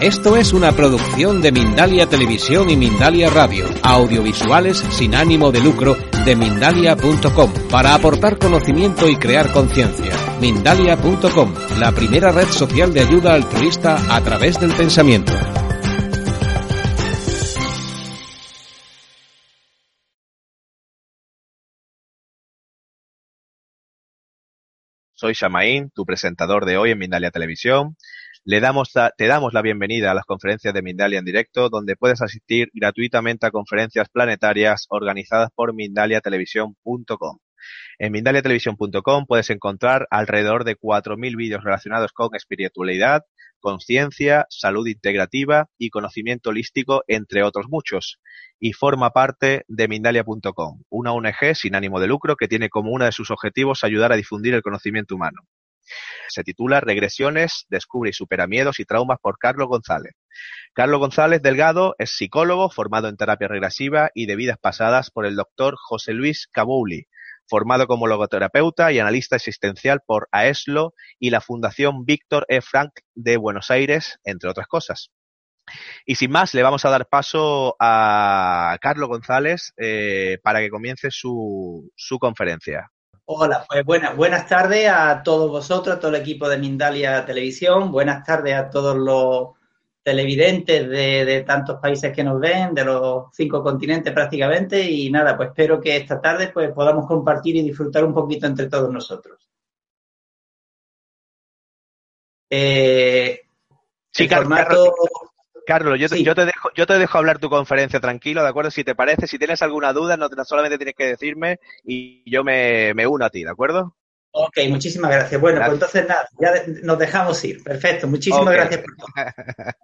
Esto es una producción de Mindalia Televisión y Mindalia Radio, audiovisuales sin ánimo de lucro de mindalia.com, para aportar conocimiento y crear conciencia. Mindalia.com, la primera red social de ayuda altruista a través del pensamiento. Soy Shamaín, tu presentador de hoy en Mindalia Televisión. Le damos te damos la bienvenida a las conferencias de Mindalia en directo, donde puedes asistir gratuitamente a conferencias planetarias organizadas por mindaliatelevisión.com. En mindaliatelevisión.com puedes encontrar alrededor de 4.000 vídeos relacionados con espiritualidad, conciencia, salud integrativa y conocimiento holístico, entre otros muchos. Y forma parte de Mindalia.com, una ONG sin ánimo de lucro que tiene como uno de sus objetivos ayudar a difundir el conocimiento humano. Se titula Regresiones, descubre y supera miedos y traumas por Carlos González. Carlos González Delgado es psicólogo formado en terapia regresiva y de vidas pasadas por el doctor José Luis Cabouli, formado como logoterapeuta y analista existencial por AESLO y la Fundación Víctor E. Frank de Buenos Aires, entre otras cosas. Y sin más, le vamos a dar paso a Carlos González eh, para que comience su, su conferencia. Hola, pues buenas, buenas tardes a todos vosotros, a todo el equipo de Mindalia Televisión, buenas tardes a todos los televidentes de, tantos países que nos ven, de los cinco continentes prácticamente, y nada, pues espero que esta tarde pues podamos compartir y disfrutar un poquito entre todos nosotros. Eh, sí, formato... Carlos, yo, te, dejo, yo te dejo hablar tu conferencia tranquilo, ¿de acuerdo? Si te parece, si tienes alguna duda, no solamente tienes que decirme y yo me, uno a ti, ¿de acuerdo? Ok, muchísimas gracias. Bueno, pues entonces nada, ya nos dejamos ir. Perfecto, muchísimas gracias por todo.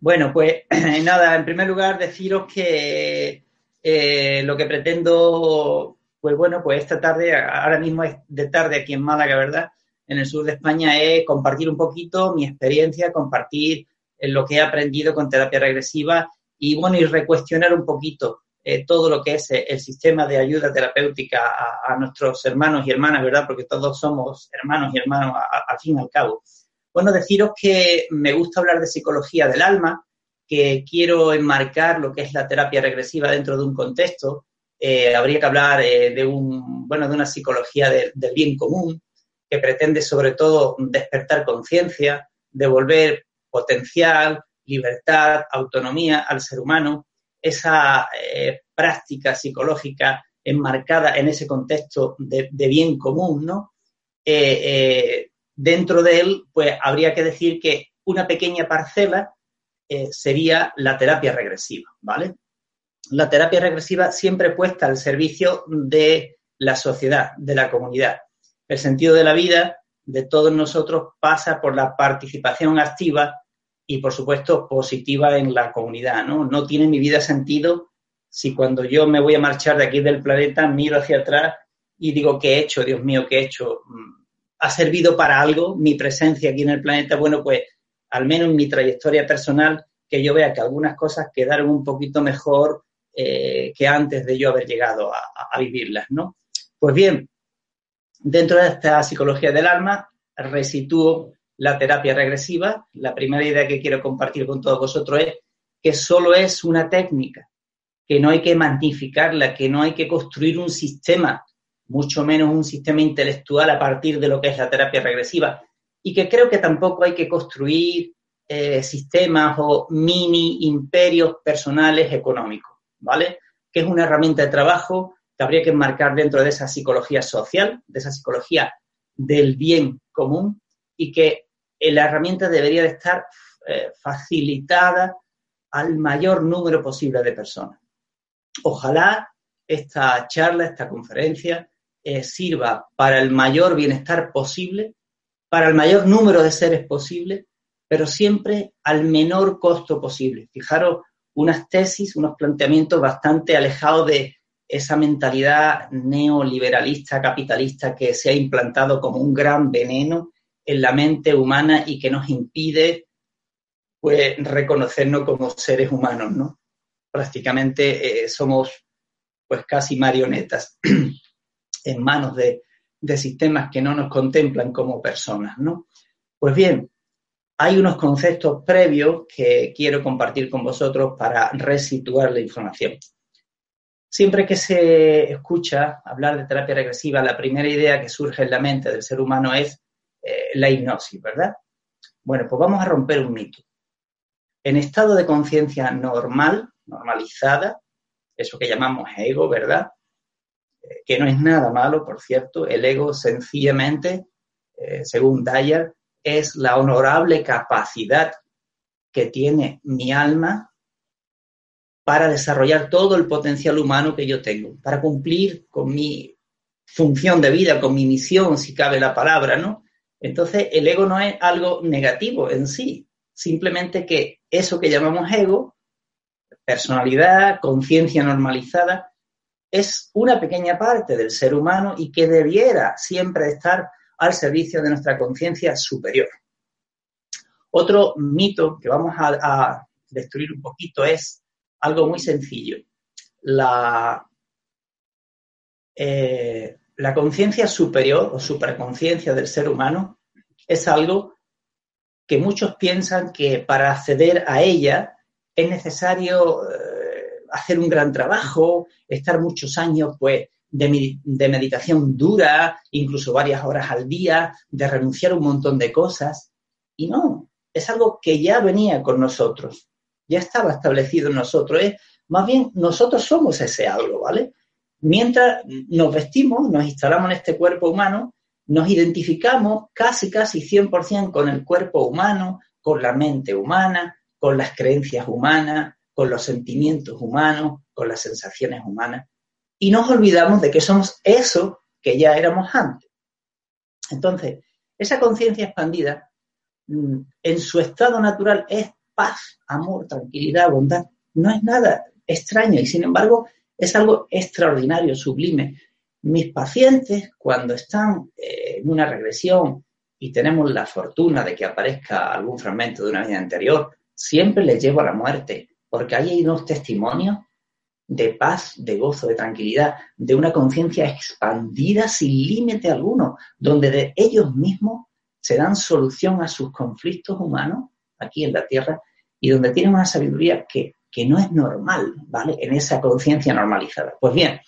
bueno, pues nada, en primer lugar deciros que eh, lo que pretendo, pues bueno, pues esta tarde, ahora mismo es de tarde aquí en Málaga, ¿verdad? En el sur de España, es compartir un poquito mi experiencia, compartir en lo que he aprendido con terapia regresiva y bueno, y recuestionar un poquito eh, todo lo que es eh, el sistema de ayuda terapéutica a, nuestros hermanos y hermanas, ¿verdad? Porque todos somos hermanos y hermanos al fin y al cabo. Bueno, deciros que me gusta hablar de psicología del alma, que quiero enmarcar lo que es la terapia regresiva dentro de un contexto. Eh, habría que hablar de un, bueno, de una psicología del bien común, que pretende sobre todo despertar conciencia, devolver potencial, libertad, autonomía al ser humano, esa eh, práctica psicológica enmarcada en ese contexto de, bien común, ¿no? Eh, eh, dentro de él, pues habría que decir que una pequeña parcela sería la terapia regresiva, ¿vale? La terapia regresiva siempre puesta al servicio de la sociedad, de la comunidad. El sentido de la vida de todos nosotros pasa por la participación activa y, por supuesto, positiva en la comunidad. ¿no? no tiene mi vida sentido si cuando yo me voy a marchar de aquí del planeta miro hacia atrás y digo, ¿qué he hecho? Dios mío, ¿qué he hecho? Mm, ¿Ha servido para algo mi presencia aquí en el planeta? Bueno, pues al menos en mi trayectoria personal, que yo vea que algunas cosas quedaron un poquito mejor eh, que antes de yo haber llegado a, a, vivirlas, ¿no? Pues bien, Dentro de esta psicología del alma, resitúo la terapia regresiva. La primera idea que quiero compartir con todos vosotros es que solo es una técnica, que no hay que magnificarla, que no hay que construir un sistema, mucho menos un sistema intelectual a partir de lo que es la terapia regresiva, y que creo que tampoco hay que construir eh, sistemas o mini imperios personales económicos, ¿vale? Que es una herramienta de trabajo que habría que enmarcar dentro de esa psicología social, de esa psicología del bien común y que la herramienta debería de estar eh, facilitada al mayor número posible de personas. Ojalá esta charla, esta conferencia, eh, sirva para el mayor bienestar posible, para el mayor número de seres posible pero siempre al menor costo posible. Fijaros, unas tesis, unos planteamientos bastante alejados de esa mentalidad neoliberalista, capitalista que se ha implantado como un gran veneno en la mente humana y que nos impide pues reconocernos como seres humanos, ¿no? Prácticamente eh, somos pues casi marionetas en manos de, de sistemas que no nos contemplan como personas, ¿no? Pues bien, hay unos conceptos previos que quiero compartir con vosotros para resituar la información. Siempre que se escucha hablar de terapia regresiva, la primera idea que surge en la mente del ser humano es eh, la hipnosis, ¿verdad? Bueno, pues vamos a romper un mito. En estado de conciencia normal, normalizada, eso que llamamos ego, ¿verdad? Eh, que no es nada malo, por cierto, el ego sencillamente, eh, según Dyer, es la honorable capacidad que tiene mi alma para desarrollar todo el potencial humano que yo tengo, para cumplir con mi función de vida, con mi misión, si cabe la palabra, ¿no? Entonces, el ego no es algo negativo en sí, simplemente que eso que llamamos ego, personalidad, conciencia normalizada, es una pequeña parte del ser humano y que debiera siempre estar al servicio de nuestra conciencia superior. Otro mito que vamos a, destruir un poquito es algo muy sencillo. La, eh, la conciencia superior o superconciencia del ser humano es algo que muchos piensan que para acceder a ella es necesario eh, hacer un gran trabajo, estar muchos años pues de, de, meditación dura, incluso varias horas al día, de renunciar a un montón de cosas. Y no, es algo que ya venía con nosotros, ya estaba establecido en nosotros. Es, más bien, nosotros somos ese algo, ¿vale? Mientras nos vestimos, nos instalamos en este cuerpo humano, nos identificamos casi, casi 100% con el cuerpo humano, con la mente humana, con las creencias humanas, con los sentimientos humanos, con las sensaciones humanas, y nos olvidamos de que somos eso que ya éramos antes. Entonces, esa conciencia expandida, mm, en su estado natural, es paz, amor, tranquilidad, bondad. No es nada extraño y, sin embargo, es algo extraordinario, sublime. Mis pacientes, cuando están eh, en una regresión y tenemos la fortuna de que aparezca algún fragmento de una vida anterior, siempre les llevo a la muerte, porque hay unos testimonios de paz, de gozo, de tranquilidad, de una conciencia expandida sin límite alguno, donde de ellos mismos se dan solución a sus conflictos humanos aquí en la Tierra y donde tienen una sabiduría que que no es normal, ¿vale? En esa conciencia normalizada. Pues bien,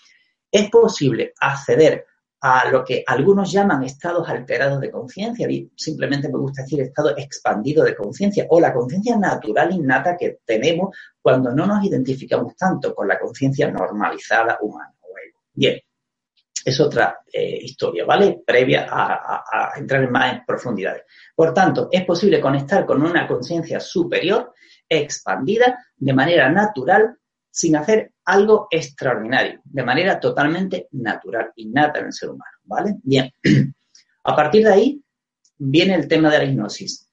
es posible acceder a lo que algunos llaman estados alterados de conciencia, simplemente me gusta decir estado expandido de conciencia, o la conciencia natural innata que tenemos cuando no nos identificamos tanto con la conciencia normalizada humana. Bien, es otra eh, historia, ¿vale? Previa a, a entrar en más profundidades. Por tanto, es posible conectar con una conciencia superior expandida de manera natural sin hacer algo extraordinario, de manera totalmente natural, innata en el ser humano, ¿vale? Bien, a partir de ahí viene el tema de la hipnosis.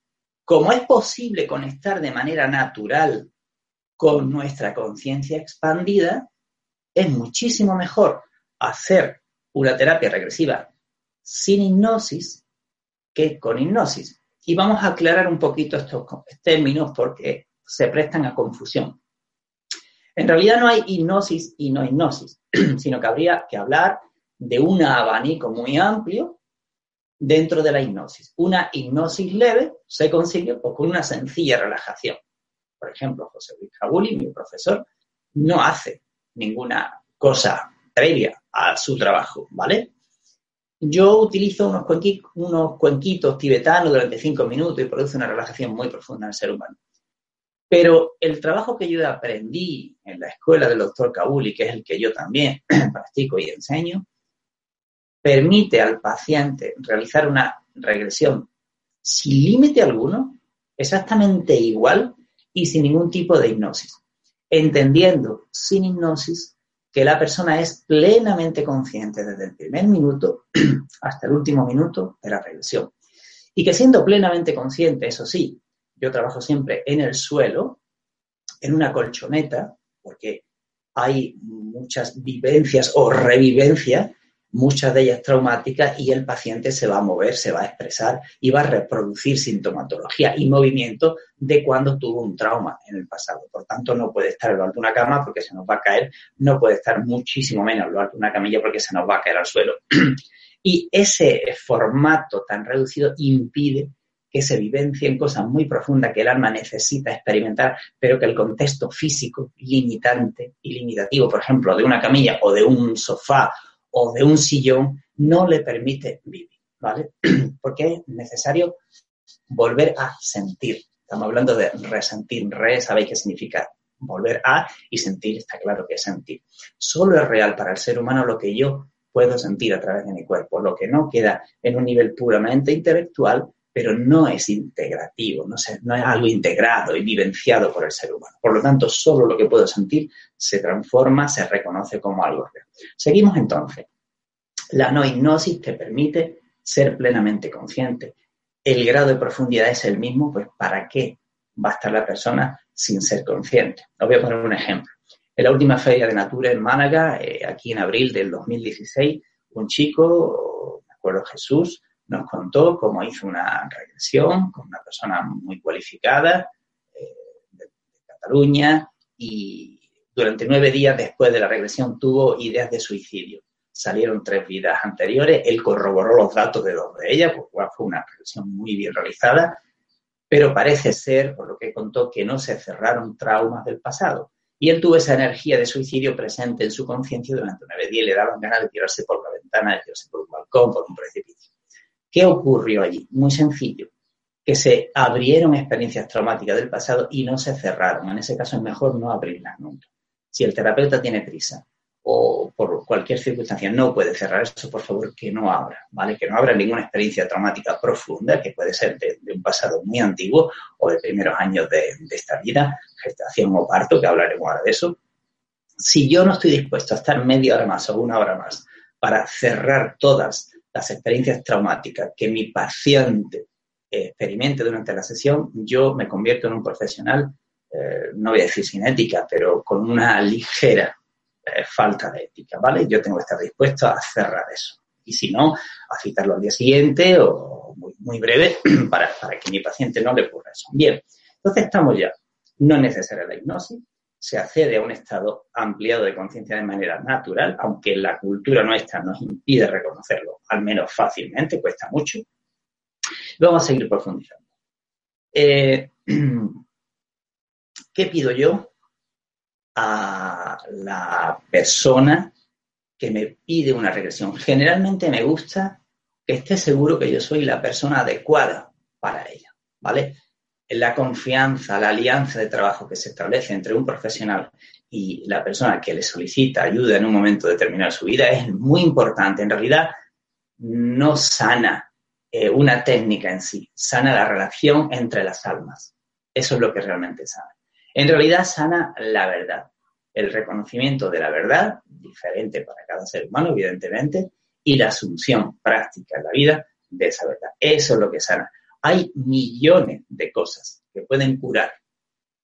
Como es posible conectar de manera natural con nuestra conciencia expandida, es muchísimo mejor hacer una terapia regresiva sin hipnosis que con hipnosis. Y vamos a aclarar un poquito estos términos porque se prestan a confusión. En realidad no hay hipnosis y no hipnosis, sino que habría que hablar de un abanico muy amplio dentro de la hipnosis. Una hipnosis leve se consigue pues, con una sencilla relajación. Por ejemplo, José Luis Cabuli, mi profesor, no hace ninguna cosa previa a su trabajo, ¿vale? Yo utilizo unos, cuenquitos, unos cuenquitos tibetanos durante cinco minutos y produce una relajación muy profunda en el ser humano. Pero el trabajo que yo aprendí en la escuela del doctor Kabuli, que es el que yo también practico y enseño, permite al paciente realizar una regresión sin límite alguno, exactamente igual y sin ningún tipo de hipnosis, entendiendo sin hipnosis que la persona es plenamente consciente desde el primer minuto hasta el último minuto de la regresión. Y que siendo plenamente consciente, eso sí, yo trabajo siempre en el suelo, en una colchoneta, porque hay muchas vivencias o revivencias, muchas de ellas traumáticas, y el paciente se va a mover, se va a expresar y va a reproducir sintomatología y movimiento de cuando tuvo un trauma en el pasado. Por tanto, no puede estar en lo alto de una cama porque se nos va a caer, no puede estar muchísimo menos en lo alto de una camilla porque se nos va a caer al suelo. y ese formato tan reducido impide que se vivencien cosas muy profundas que el alma necesita experimentar, pero que el contexto físico limitante y limitativo, por ejemplo, de una camilla o de un sofá o de un sillón, no le permite vivir, ¿vale? Porque es necesario volver a sentir. Estamos hablando de resentir. Re, sabéis qué significa volver a y sentir, está claro que es sentir. Solo es real para el ser humano lo que yo puedo sentir a través de mi cuerpo, lo que no queda en un nivel puramente intelectual pero no es integrativo, no, no es algo integrado y vivenciado por el ser humano. Por lo tanto, solo lo que puedo sentir se transforma, se reconoce como algo real. Seguimos entonces. La no hipnosis te permite ser plenamente consciente. El grado de profundidad es el mismo, pues ¿para qué va a estar la persona sin ser consciente? Os voy a poner un ejemplo. En la última feria de Natura en Málaga, eh, aquí en abril del 2016, un chico, me acuerdo Jesús, nos contó cómo hizo una regresión con una persona muy cualificada eh, de, Cataluña y durante nueve días después de la regresión tuvo ideas de suicidio. Salieron tres vidas anteriores, él corroboró los datos de dos de ellas, pues fue una regresión muy bien realizada, pero parece ser, por lo que contó, que no se cerraron traumas del pasado. Y él tuvo esa energía de suicidio presente en su conciencia durante nueve días y le daban ganas de tirarse por la ventana, de tirarse por un balcón, por un precipicio. ¿Qué ocurrió allí? Muy sencillo, que se abrieron experiencias traumáticas del pasado y no se cerraron. En ese caso es mejor no abrirlas nunca. Si el terapeuta tiene prisa o por cualquier circunstancia no puede cerrar eso, por favor que no abra, ¿vale? Que no abra ninguna experiencia traumática profunda, que puede ser de, un pasado muy antiguo o de primeros años de, de esta vida, gestación o parto, que hablaremos ahora de eso. Si yo no estoy dispuesto a estar media hora más o una hora más para cerrar todas las experiencias traumáticas que mi paciente experimente durante la sesión, yo me convierto en un profesional, eh, no voy a decir sin ética, pero con una ligera eh, falta de ética, ¿vale? Yo tengo que estar dispuesto a cerrar eso. Y si no, a citarlo al día siguiente o muy, breve para, para que mi paciente no le ocurra eso. Bien, entonces estamos ya. No es necesaria la hipnosis, se accede a un estado ampliado de conciencia de manera natural, aunque la cultura nuestra nos impide reconocerlo, al menos fácilmente, cuesta mucho. Vamos a seguir profundizando. Eh, ¿Qué pido yo a la persona que me pide una regresión? Generalmente me gusta que esté seguro que yo soy la persona adecuada para ella, ¿vale? La confianza, la alianza de trabajo que se establece entre un profesional y la persona que le solicita ayuda en un momento determinado de su vida es muy importante. En realidad, no sana eh, una técnica en sí, sana la relación entre las almas. Eso es lo que realmente sana. En realidad, sana la verdad, el reconocimiento de la verdad, diferente para cada ser humano, evidentemente, y la asunción práctica en la vida de esa verdad. Eso es lo que sana. Hay millones de cosas que pueden curar,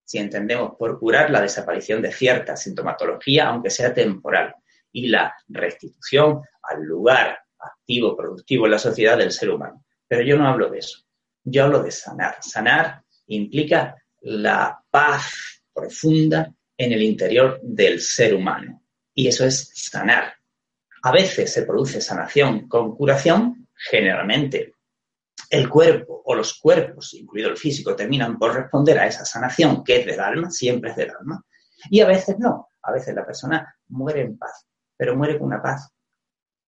si entendemos por curar la desaparición de cierta sintomatología, aunque sea temporal, y la restitución al lugar activo, productivo en la sociedad del ser humano. Pero yo no hablo de eso. Yo hablo de sanar. Sanar implica la paz profunda en el interior del ser humano. Y eso es sanar. A veces se produce sanación con curación, generalmente el cuerpo o los cuerpos, incluido el físico, terminan por responder a esa sanación que es del alma, siempre es del alma, y a veces no. A veces la persona muere en paz, pero muere con una paz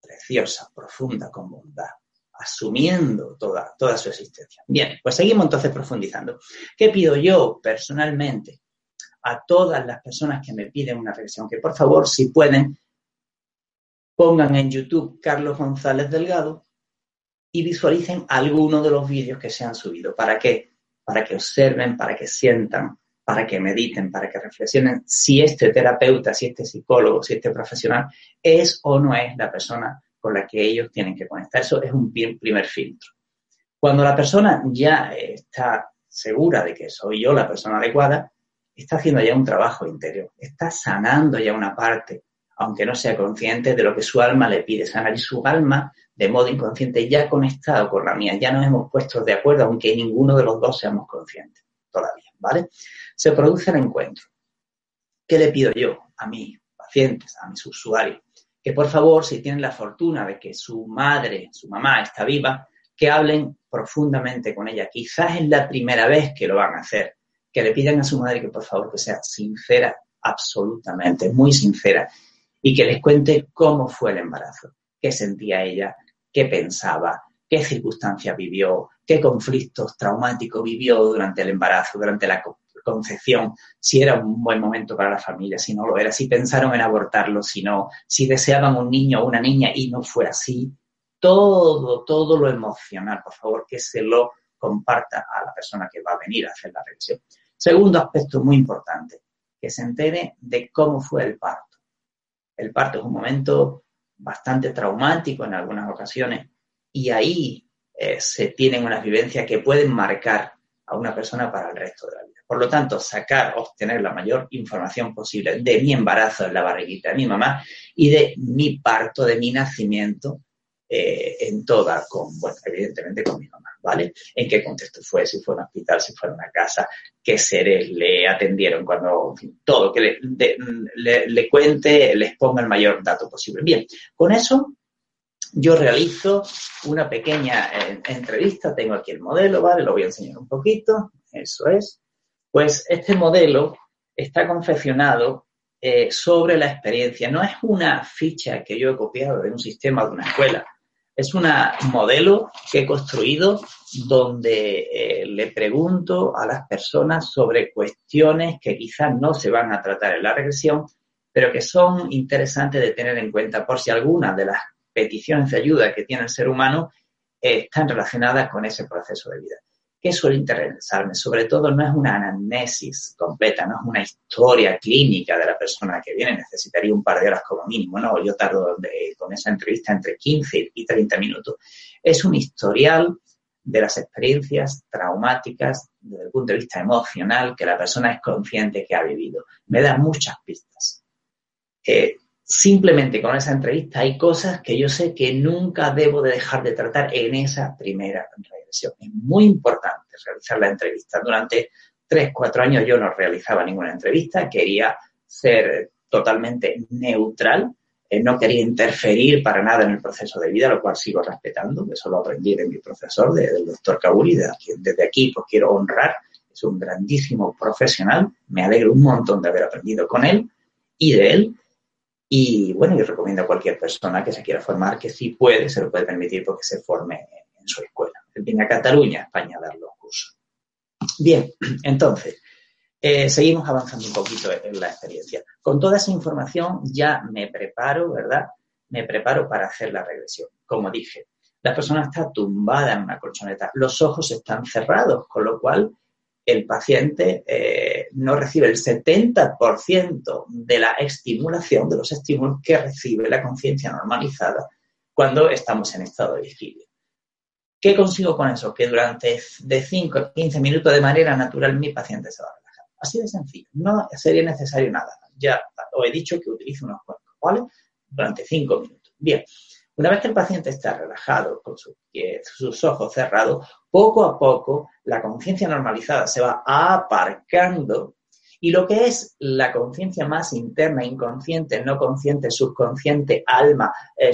preciosa, profunda, con bondad, asumiendo toda, toda su existencia. Bien, pues seguimos entonces profundizando. ¿Qué pido yo personalmente a todas las personas que me piden una regresión? Que por favor, si pueden, pongan en YouTube Carlos González Delgado y visualicen alguno de los vídeos que se han subido. ¿Para qué? Para que observen, para que sientan, para que mediten, para que reflexionen si este terapeuta, si este psicólogo, si este profesional es o no es la persona con la que ellos tienen que conectar. Eso es un primer filtro. Cuando la persona ya está segura de que soy yo la persona adecuada, está haciendo ya un trabajo interior, está sanando ya una parte, aunque no sea consciente de lo que su alma le pide sanar. Y su alma, de modo inconsciente, ya conectado con la mía, ya nos hemos puesto de acuerdo, aunque ninguno de los dos seamos conscientes todavía, ¿vale? Se produce el encuentro. ¿Qué le pido yo a mis pacientes, a mis usuarios? Que por favor, si tienen la fortuna de que su madre, su mamá está viva, que hablen profundamente con ella. Quizás es la primera vez que lo van a hacer que le pidan a su madre que por favor que sea sincera, absolutamente, muy sincera, y que les cuente cómo fue el embarazo, qué sentía ella, qué pensaba, qué circunstancias vivió, qué conflictos traumáticos vivió durante el embarazo, durante la concepción, si era un buen momento para la familia, si no lo era, si pensaron en abortarlo, si no, si deseaban un niño o una niña y no fue así. Todo, todo lo emocional, por favor, que se lo comparta a la persona que va a venir a hacer la revisión. Segundo aspecto muy importante, que se entere de cómo fue el parto. El parto es un momento bastante traumático en algunas ocasiones y ahí eh, se tienen unas vivencias que pueden marcar a una persona para el resto de la vida. Por lo tanto, sacar, obtener la mayor información posible de mi embarazo en la barriguita de mi mamá y de mi parto, de mi nacimiento eh, en toda, con, bueno, evidentemente con mi mamá. ¿vale? En qué contexto fue, si fue un hospital, si fue una casa, qué seres le atendieron, cuando, en fin, todo, que le, cuente, les ponga el mayor dato posible. Bien, con eso yo realizo una pequeña eh, entrevista, tengo aquí el modelo, ¿vale? Lo voy a enseñar un poquito, eso es. Pues este modelo está confeccionado eh, sobre la experiencia, no es una ficha que yo he copiado de un sistema de una escuela, es un modelo que he construido donde eh, le pregunto a las personas sobre cuestiones que quizás no se van a tratar en la regresión, pero que son interesantes de tener en cuenta por si alguna de las peticiones de ayuda que tiene el ser humano eh, están relacionadas con ese proceso de vida. ¿Qué suele interesarme? Sobre todo no es una anamnesis completa, no es una historia clínica de la persona que viene, necesitaría un par de horas como mínimo, ¿no? Yo tardo con esa entrevista entre 15 y 30 minutos. Es un historial de las experiencias traumáticas desde el punto de vista emocional que la persona es consciente que ha vivido. Me da muchas pistas. Eh, simplemente con esa entrevista hay cosas que yo sé que nunca debo de dejar de tratar en esa primera regresión. Es muy importante realizar la entrevista. Durante tres, cuatro años yo no realizaba ninguna entrevista, quería ser totalmente neutral, eh, no quería interferir para nada en el proceso de vida, lo cual sigo respetando, eso lo aprendí de mi profesor, del doctor Kabuli, de desde aquí pues quiero honrar, es un grandísimo profesional, me alegro un montón de haber aprendido con él y de él, y bueno, yo recomiendo a cualquier persona que se quiera formar que si puede, se lo puede permitir porque se forme en su escuela. Viene a Cataluña, España, a dar los cursos. Bien, entonces, eh, seguimos avanzando un poquito en la experiencia. Con toda esa información ya me preparo, ¿verdad? Me preparo para hacer la regresión. Como dije, la persona está tumbada en una colchoneta, los ojos están cerrados, con lo cual el paciente eh, no recibe el 70% de la estimulación, de los estímulos que recibe la conciencia normalizada cuando estamos en estado de vigilia. ¿Qué consigo con eso? Que durante de 5 a 15 minutos de manera natural mi paciente se va a relajar. Así de sencillo. No sería necesario nada. Ya os he dicho que utilizo unos cuencos, ¿vale? Durante 5 minutos. Bien. Una vez que el paciente está relajado, con sus ojos cerrados, poco a poco la conciencia normalizada se va aparcando y lo que es la conciencia más interna, inconsciente, no consciente, subconsciente, alma, eh,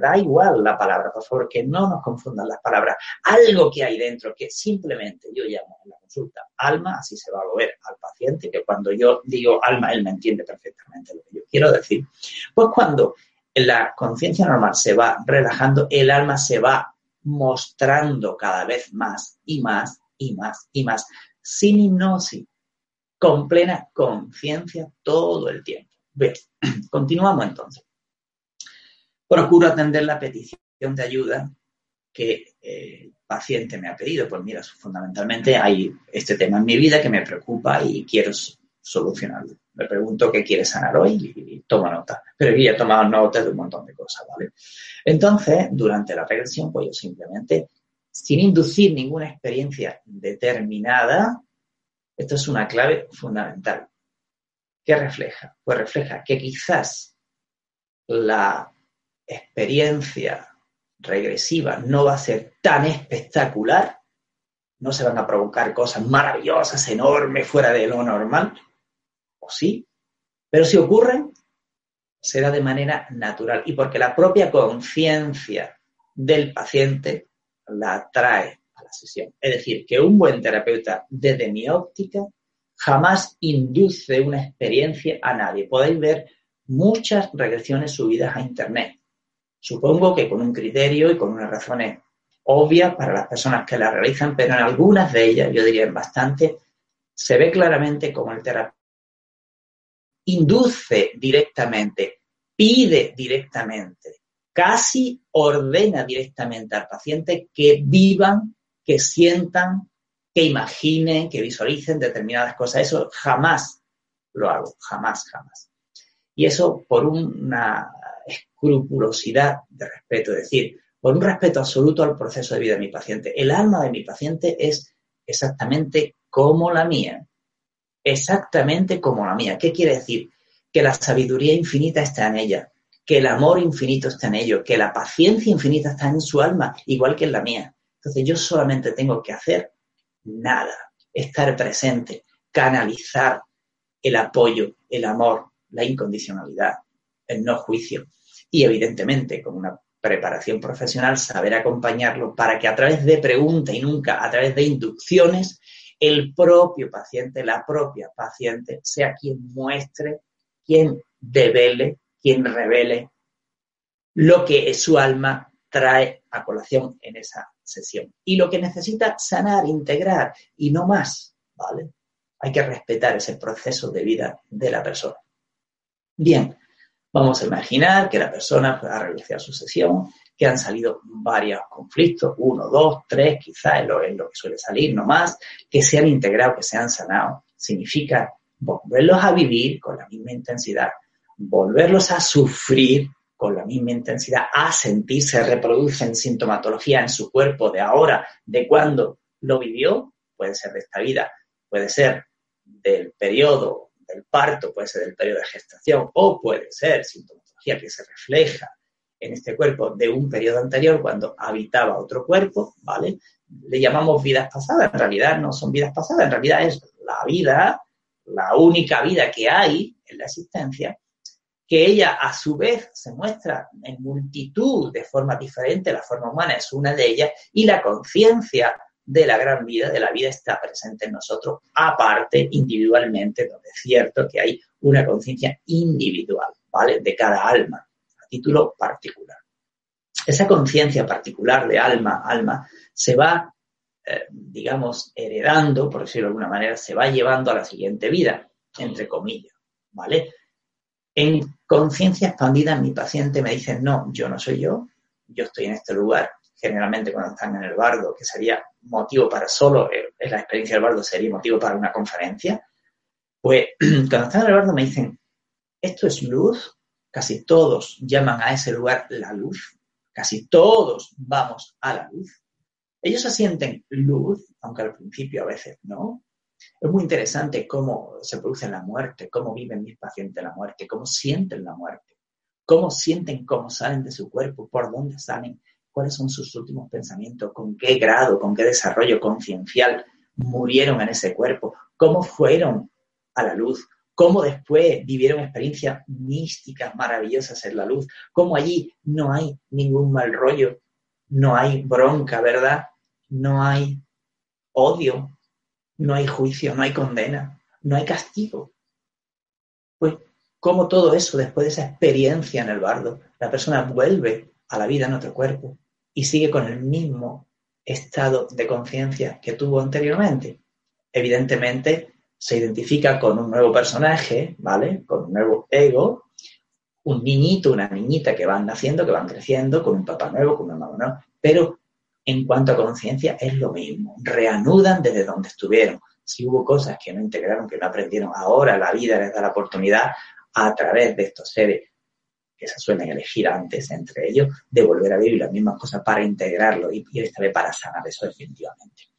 da igual la palabra, por favor, que no nos confundan las palabras. Algo que hay dentro que simplemente yo llamo en la consulta alma, así se va a ver al paciente, que cuando yo digo alma, él me entiende perfectamente lo que yo quiero decir. Pues cuando la conciencia normal se va relajando, el alma se va mostrando cada vez más y más y más y más, sin hipnosis, con plena conciencia todo el tiempo. Bien, continuamos entonces. Procuro atender la petición de ayuda que el paciente me ha pedido. Pues mira, fundamentalmente hay este tema en mi vida que me preocupa y quiero solucionarlo. Me pregunto qué quiere sanar hoy y, tomo nota. Pero yo he tomado nota de un montón de cosas, ¿vale? Entonces, durante la regresión, pues yo simplemente sin inducir ninguna experiencia determinada, esto es una clave fundamental. ¿Qué refleja? Pues refleja que quizás la experiencia regresiva no va a ser tan espectacular, no se van a provocar cosas maravillosas, enormes, fuera de lo normal, o sí, pero si ocurren, será de manera natural y porque la propia conciencia del paciente la atrae a la sesión. Es decir, que un buen terapeuta, desde mi óptica, jamás induce una experiencia a nadie. Podéis ver muchas regresiones subidas a Internet. Supongo que con un criterio y con unas razones obvias para las personas que la realizan, pero en algunas de ellas, yo diría en bastante, se ve claramente como el terapeuta induce directamente, pide directamente, casi ordena directamente al paciente que vivan, que sientan, que imaginen, que visualicen determinadas cosas. Eso jamás lo hago, jamás, jamás. Y eso por una escrupulosidad de respeto, es decir, por un respeto absoluto al proceso de vida de mi paciente. El alma de mi paciente es exactamente como la mía, exactamente como la mía. ¿Qué quiere decir? Que la sabiduría infinita está en ella, que el amor infinito está en ello, que la paciencia infinita está en su alma, igual que en la mía. Entonces yo solamente tengo que hacer nada, estar presente, canalizar el apoyo, el amor, la incondicionalidad, el no juicio. Y evidentemente, con una preparación profesional, saber acompañarlo para que a través de preguntas y nunca a través de inducciones, el propio paciente, la propia paciente, sea quien muestre, quien devele, quien revele lo que su alma trae a colación en esa sesión. Y lo que necesita sanar, integrar y no más, ¿vale? Hay que respetar ese proceso de vida de la persona. Bien, vamos a imaginar que la persona pueda realizar su sesión, que han salido varios conflictos, uno, dos, tres, quizás es lo, que suele salir, no más, que se han integrado, que se han sanado. Significa volverlos a vivir con la misma intensidad, volverlos a sufrir con la misma intensidad, a sentir, se reproducen sintomatología en su cuerpo de ahora, de cuando lo vivió, puede ser de esta vida, puede ser del periodo del parto, puede ser del periodo de gestación o puede ser sintomatología que se refleja en este cuerpo de un periodo anterior cuando habitaba otro cuerpo, ¿vale? Le llamamos vidas pasadas, en realidad no son vidas pasadas, en realidad es la vida, la única vida que hay en la existencia, que ella a su vez se muestra en multitud de formas diferentes, la forma humana es una de ellas, y la conciencia de la gran vida, de la vida, está presente en nosotros, aparte, individualmente, donde es cierto que hay una conciencia individual, ¿vale? De cada alma, título particular. Esa conciencia particular de alma, alma, se va, eh, digamos, heredando, por decirlo de alguna manera, se va llevando a la siguiente vida, entre comillas, ¿vale? En conciencia expandida, mi paciente me dice, no, yo no soy yo, yo estoy en este lugar, generalmente cuando están en el bardo, que sería motivo para solo, eh, la experiencia del bardo, sería motivo para una conferencia, pues cuando están en el bardo me dicen, esto es luz, casi todos llaman a ese lugar la luz, casi todos vamos a la luz. Ellos se sienten luz, aunque al principio a veces no, es muy interesante cómo se produce la muerte, cómo viven mis pacientes la muerte, cómo sienten la muerte, cómo sienten cómo salen de su cuerpo, por dónde salen, cuáles son sus últimos pensamientos, con qué grado, con qué desarrollo conciencial murieron en ese cuerpo, cómo fueron a la luz, cómo después vivieron experiencias místicas maravillosas en la luz, cómo allí no hay ningún mal rollo, no hay bronca, ¿verdad? No hay odio, no hay juicio, no hay condena, no hay castigo. Pues, como todo eso, después de esa experiencia en el bardo, la persona vuelve a la vida en otro cuerpo y sigue con el mismo estado de conciencia que tuvo anteriormente. Evidentemente, se identifica con un nuevo personaje, ¿vale? Con un nuevo ego, un niñito, una niñita que van naciendo, que van creciendo, con un papá nuevo, con una mamá nueva, pero en cuanto a conciencia es lo mismo, reanudan desde donde estuvieron. Si hubo cosas que no integraron, que no aprendieron, ahora la vida les da la oportunidad a través de estos seres que se suelen elegir antes entre ellos, de volver a vivir las mismas cosas para integrarlo y, esta vez para sanar eso definitivamente.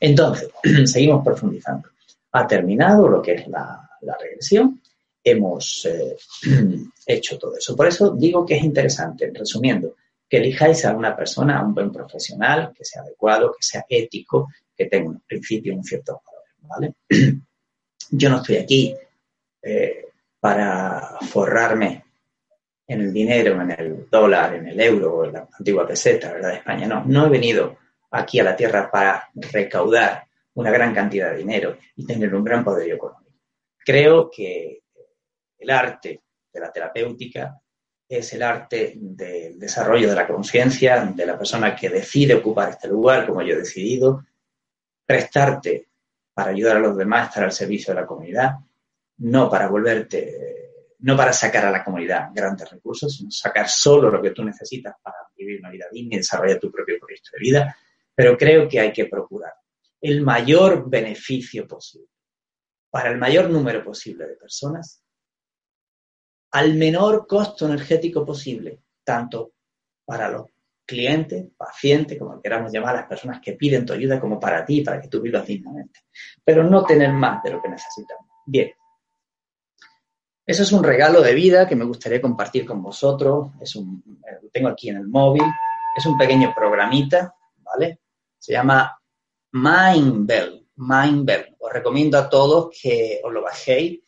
Entonces, seguimos profundizando. Ha terminado lo que es la, regresión, hemos eh, hecho todo eso. Por eso digo que es interesante, resumiendo, que elijáis a una persona, a un buen profesional, que sea adecuado, que sea ético, que tenga un principio, un cierto valor, ¿vale? Yo no estoy aquí eh, para forrarme en el dinero, en el dólar, en el euro en la antigua peseta, ¿verdad? España. No, no he venido aquí a la tierra para recaudar una gran cantidad de dinero y tener un gran poder económico. Creo que el arte de la terapéutica es el arte del desarrollo de la conciencia de la persona que decide ocupar este lugar, como yo he decidido, prestarte para ayudar a los demás, estar al servicio de la comunidad, no para volverte, no para sacar a la comunidad grandes recursos, sino sacar solo lo que tú necesitas para vivir una vida digna y desarrollar tu propio proyecto de vida, pero creo que hay que procurar el mayor beneficio posible para el mayor número posible de personas al menor costo energético posible, tanto para los clientes, pacientes, como queramos llamar, las personas que piden tu ayuda, como para ti, para que tú vivas dignamente. Pero no tener más de lo que necesitamos. Bien. Eso es un regalo de vida que me gustaría compartir con vosotros. Es un, lo tengo aquí en el móvil. Es un pequeño programita, ¿vale? Se llama Mindbell. Mindbell. Os recomiendo a todos que os lo bajéis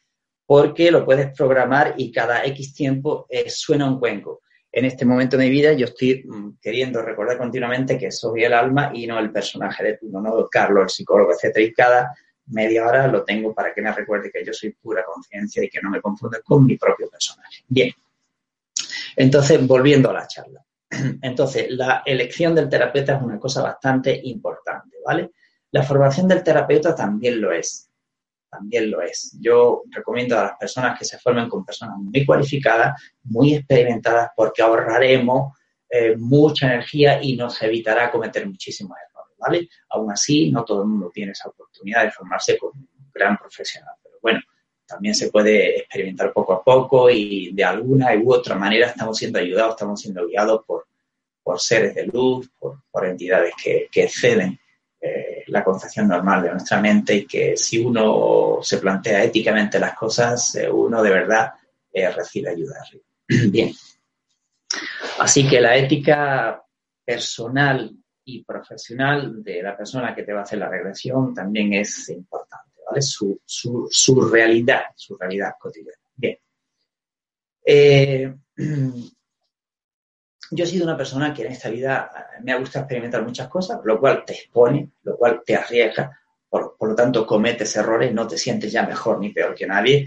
porque lo puedes programar y cada X tiempo eh, suena un cuenco. En este momento de mi vida yo estoy mm, queriendo recordar continuamente que soy el alma y no el personaje de turno, no Carlos, el psicólogo, etcétera, y cada media hora lo tengo para que me recuerde que yo soy pura conciencia y que no me confunda con mi propio personaje. Bien, entonces volviendo a la charla. Entonces, la elección del terapeuta es una cosa bastante importante, ¿vale? La formación del terapeuta también lo es también lo es. Yo recomiendo a las personas que se formen con personas muy cualificadas, muy experimentadas, porque ahorraremos eh, mucha energía y nos evitará cometer muchísimos errores, ¿vale? Aún así, no todo el mundo tiene esa oportunidad de formarse con un gran profesional, pero bueno, también se puede experimentar poco a poco y de alguna u otra manera estamos siendo ayudados, estamos siendo guiados por, por seres de luz, por, por entidades que, que exceden eh, la concepción normal de nuestra mente y que si uno se plantea éticamente las cosas, eh, uno de verdad eh, recibe ayuda. Bien. Así que la ética personal y profesional de la persona que te va a hacer la regresión también es importante, ¿vale? Su, su realidad, su realidad cotidiana. Bien. yo he sido una persona que en esta vida eh, me ha gustado experimentar muchas cosas, lo cual te expone, lo cual te arriesga, por, lo tanto cometes errores, no te sientes ya mejor ni peor que nadie.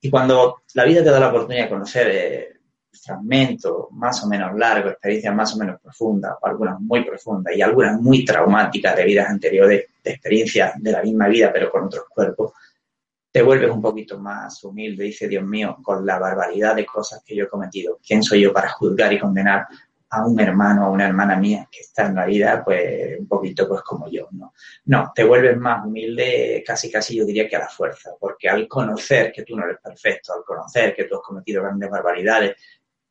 Y cuando la vida te da la oportunidad de conocer eh, fragmentos más o menos largos, experiencias más o menos profundas, o algunas muy profundas y algunas muy traumáticas de vidas anteriores, de experiencias de la misma vida pero con otros cuerpos, te vuelves un poquito más humilde, dice Dios mío, con la barbaridad de cosas que yo he cometido. ¿Quién soy yo para juzgar y condenar a un hermano o una hermana mía que está en la vida, pues un poquito pues como yo, ¿no? No, te vuelves más humilde, casi casi yo diría que a la fuerza, porque al conocer que tú no eres perfecto, al conocer que tú has cometido grandes barbaridades,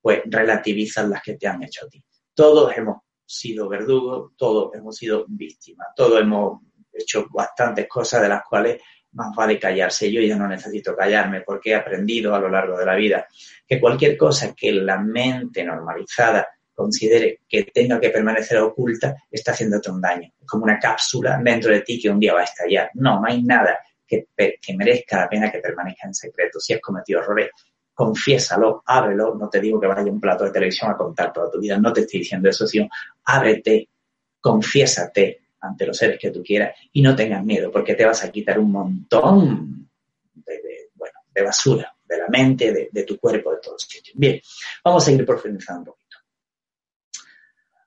pues relativizas las que te han hecho a ti. Todos hemos sido verdugos, todos hemos sido víctimas, todos hemos hecho bastantes cosas de las cuales más vale callarse. Yo ya no necesito callarme porque he aprendido a lo largo de la vida que cualquier cosa que la mente normalizada considere que tenga que permanecer oculta está haciéndote un daño. Es como una cápsula dentro de ti que un día va a estallar. No, no hay nada que, que merezca la pena que permanezca en secreto. Si has cometido errores, confiésalo, ábrelo. No te digo que vaya a un plato de televisión a contar toda tu vida, no te estoy diciendo eso, sino ábrete, confiésate, ante los seres que tú quieras y no tengas miedo porque te vas a quitar un montón de, bueno, de basura de la mente, de, tu cuerpo, de todos sitios. Bien, vamos a seguir profundizando un poquito.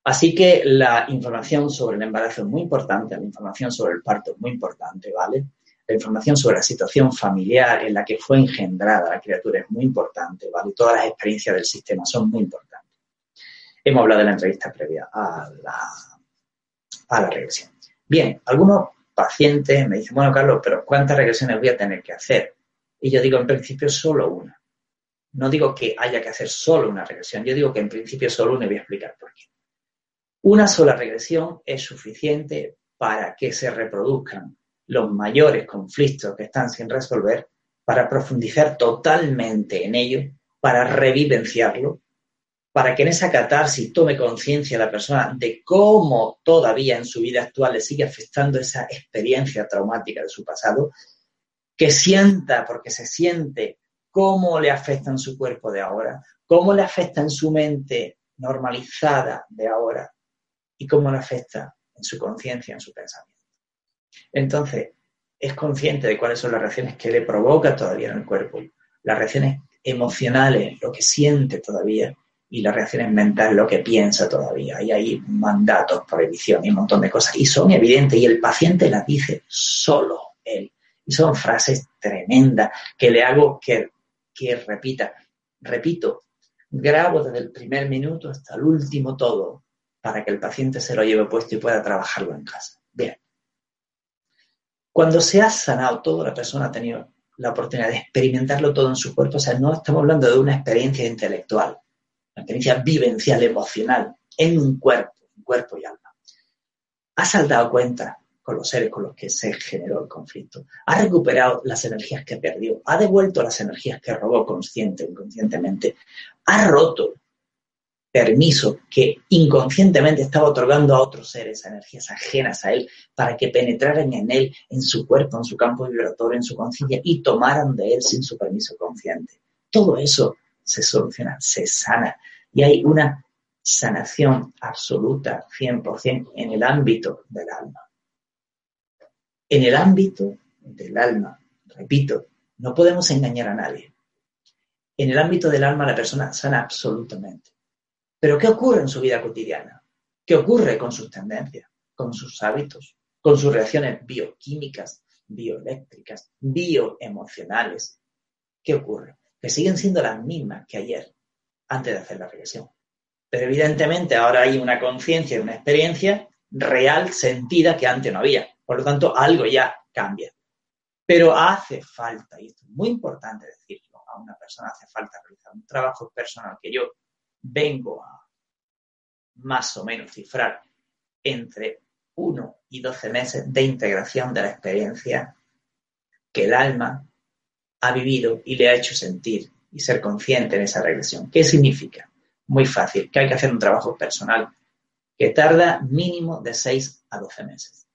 Así que la información sobre el embarazo es muy importante, la información sobre el parto es muy importante, ¿vale? La información sobre la situación familiar en la que fue engendrada la criatura es muy importante, ¿vale? Todas las experiencias del sistema son muy importantes. Hemos hablado de la entrevista previa a la a la regresión. Bien, algunos pacientes me dicen, bueno, Carlos, pero ¿cuántas regresiones voy a tener que hacer? Y yo digo, en principio, solo una. No digo que haya que hacer solo una regresión, yo digo que en principio solo una y voy a explicar por qué. Una sola regresión es suficiente para que se reproduzcan los mayores conflictos que están sin resolver, para profundizar totalmente en ello, para revivenciarlo, para que en esa catarsis tome conciencia la persona de cómo todavía en su vida actual le sigue afectando esa experiencia traumática de su pasado, que sienta, porque se siente cómo le afecta en su cuerpo de ahora, cómo le afecta en su mente normalizada de ahora y cómo le afecta en su conciencia, en su pensamiento. Entonces, es consciente de cuáles son las reacciones que le provoca todavía en el cuerpo, las reacciones emocionales, lo que siente todavía, y las reacciones mentales, lo que piensa todavía. Y hay mandatos, prohibición y un montón de cosas. Y son evidentes, y el paciente las dice solo él. Y son frases tremendas que le hago que, que repita. Repito, grabo desde el primer minuto hasta el último todo para que el paciente se lo lleve puesto y pueda trabajarlo en casa. Cuando se ha sanado todo, la persona ha tenido la oportunidad de experimentarlo todo en su cuerpo. O sea, no estamos hablando de una experiencia intelectual, una experiencia vivencial, emocional, en un cuerpo, un cuerpo y alma. ¿Has dado cuenta con los seres con los que se generó el conflicto. Ha recuperado las energías que perdió, ha devuelto las energías que robó consciente o inconscientemente, ha roto permiso que inconscientemente estaba otorgando a otros seres, energías ajenas a él, para que penetraran en él, en su cuerpo, en su campo vibratorio, en su conciencia y tomaran de él sin su permiso consciente. Todo eso se soluciona, se sana y hay una sanación absoluta, 100%, en el ámbito del alma. En el ámbito del alma, repito, no podemos engañar a nadie. En el ámbito del alma la persona sana absolutamente. Pero ¿qué ocurre en su vida cotidiana? ¿Qué ocurre con sus tendencias, con sus hábitos, con sus reacciones bioquímicas, bioeléctricas, bioemocionales? ¿Qué ocurre? Que siguen siendo las mismas que ayer, antes de hacer la regresión. Pero evidentemente ahora hay una conciencia y una experiencia real, sentida, que antes no había. Por lo tanto, algo ya cambia. Pero hace falta, y esto es muy importante decirlo, a una persona hace falta realizar un trabajo personal que yo vengo a más o menos cifrar entre 1 y 12 meses de integración de la experiencia que el alma ha vivido y le ha hecho sentir y ser consciente en esa regresión. ¿Qué significa? Muy fácil, que hay que hacer un trabajo personal que tarda mínimo de 6 a 12 meses.